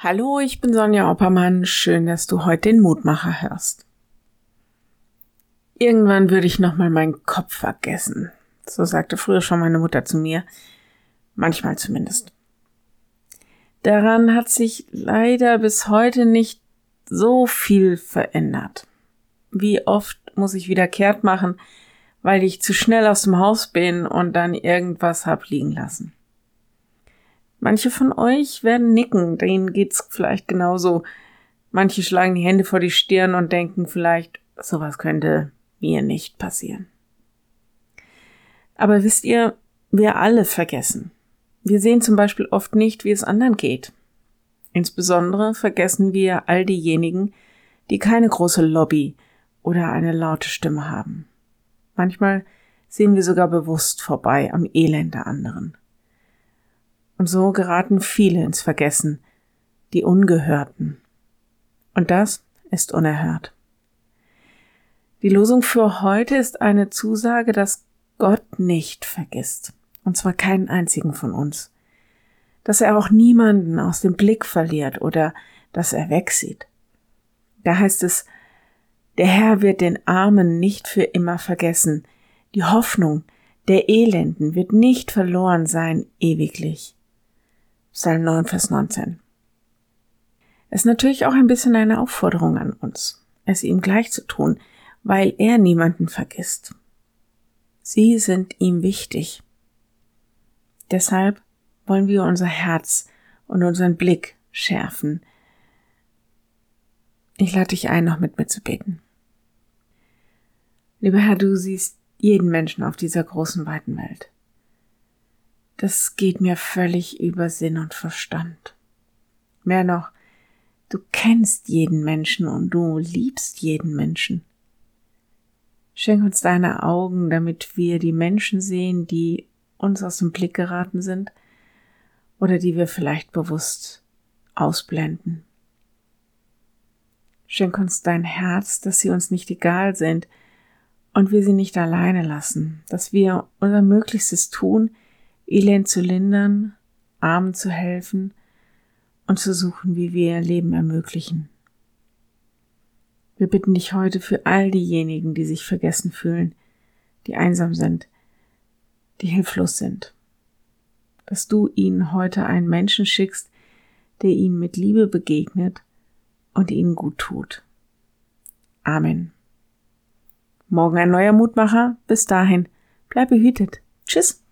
Hallo, ich bin Sonja Oppermann. Schön, dass du heute den Mutmacher hörst. Irgendwann würde ich nochmal meinen Kopf vergessen. So sagte früher schon meine Mutter zu mir. Manchmal zumindest. Daran hat sich leider bis heute nicht so viel verändert. Wie oft muss ich wieder kehrt machen, weil ich zu schnell aus dem Haus bin und dann irgendwas hab liegen lassen. Manche von euch werden nicken, denen geht's vielleicht genauso. Manche schlagen die Hände vor die Stirn und denken vielleicht, sowas könnte mir nicht passieren. Aber wisst ihr, wir alle vergessen. Wir sehen zum Beispiel oft nicht, wie es anderen geht. Insbesondere vergessen wir all diejenigen, die keine große Lobby oder eine laute Stimme haben. Manchmal sehen wir sogar bewusst vorbei am Elend der anderen. Und so geraten viele ins Vergessen, die Ungehörten. Und das ist unerhört. Die Losung für heute ist eine Zusage, dass Gott nicht vergisst. Und zwar keinen einzigen von uns. Dass er auch niemanden aus dem Blick verliert oder dass er wegsieht. Da heißt es, der Herr wird den Armen nicht für immer vergessen. Die Hoffnung der Elenden wird nicht verloren sein ewiglich. Psalm 9, Vers 19. Es ist natürlich auch ein bisschen eine Aufforderung an uns, es ihm gleich zu tun, weil er niemanden vergisst. Sie sind ihm wichtig. Deshalb wollen wir unser Herz und unseren Blick schärfen. Ich lade dich ein, noch mit mir zu beten. Lieber Herr, du siehst jeden Menschen auf dieser großen, weiten Welt das geht mir völlig über Sinn und Verstand. Mehr noch, du kennst jeden Menschen und du liebst jeden Menschen. Schenk uns deine Augen, damit wir die Menschen sehen, die uns aus dem Blick geraten sind oder die wir vielleicht bewusst ausblenden. Schenk uns dein Herz, dass sie uns nicht egal sind und wir sie nicht alleine lassen, dass wir unser Möglichstes tun, Elend zu lindern, Armen zu helfen und zu suchen, wie wir ihr Leben ermöglichen. Wir bitten dich heute für all diejenigen, die sich vergessen fühlen, die einsam sind, die hilflos sind, dass du ihnen heute einen Menschen schickst, der ihnen mit Liebe begegnet und ihnen gut tut. Amen. Morgen ein neuer Mutmacher. Bis dahin, bleib behütet. Tschüss.